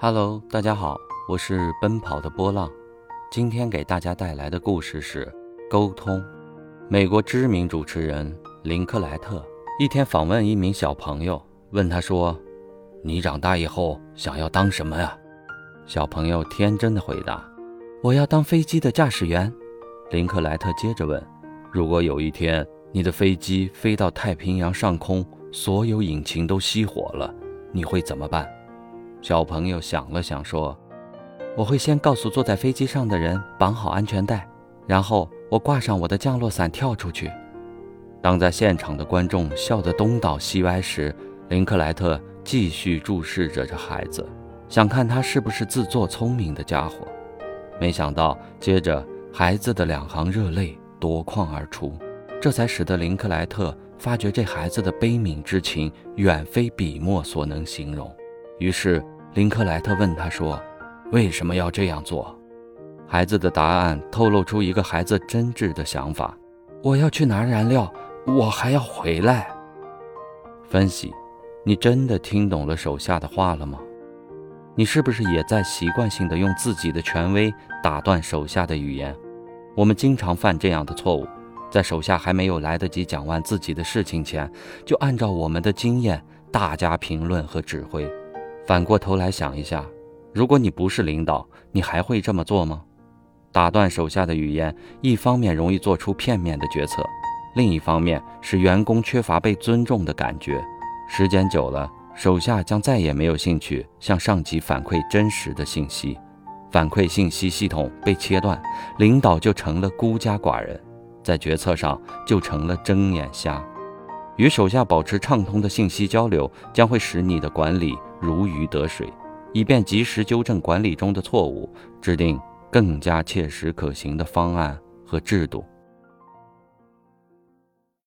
Hello，大家好，我是奔跑的波浪。今天给大家带来的故事是沟通。美国知名主持人林克莱特一天访问一名小朋友，问他说：“你长大以后想要当什么呀？”小朋友天真的回答：“我要当飞机的驾驶员。”林克莱特接着问：“如果有一天你的飞机飞到太平洋上空，所有引擎都熄火了，你会怎么办？”小朋友想了想，说：“我会先告诉坐在飞机上的人绑好安全带，然后我挂上我的降落伞跳出去。”当在现场的观众笑得东倒西歪时，林克莱特继续注视着这孩子，想看他是不是自作聪明的家伙。没想到，接着孩子的两行热泪夺眶而出，这才使得林克莱特发觉这孩子的悲悯之情远非笔墨所能形容。于是，林克莱特问他说：“为什么要这样做？”孩子的答案透露出一个孩子真挚的想法：“我要去拿燃料，我还要回来。”分析：你真的听懂了手下的话了吗？你是不是也在习惯性的用自己的权威打断手下的语言？我们经常犯这样的错误，在手下还没有来得及讲完自己的事情前，就按照我们的经验大加评论和指挥。反过头来想一下，如果你不是领导，你还会这么做吗？打断手下的语言，一方面容易做出片面的决策，另一方面使员工缺乏被尊重的感觉。时间久了，手下将再也没有兴趣向上级反馈真实的信息，反馈信息系统被切断，领导就成了孤家寡人，在决策上就成了睁眼瞎。与手下保持畅通的信息交流，将会使你的管理如鱼得水，以便及时纠正管理中的错误，制定更加切实可行的方案和制度。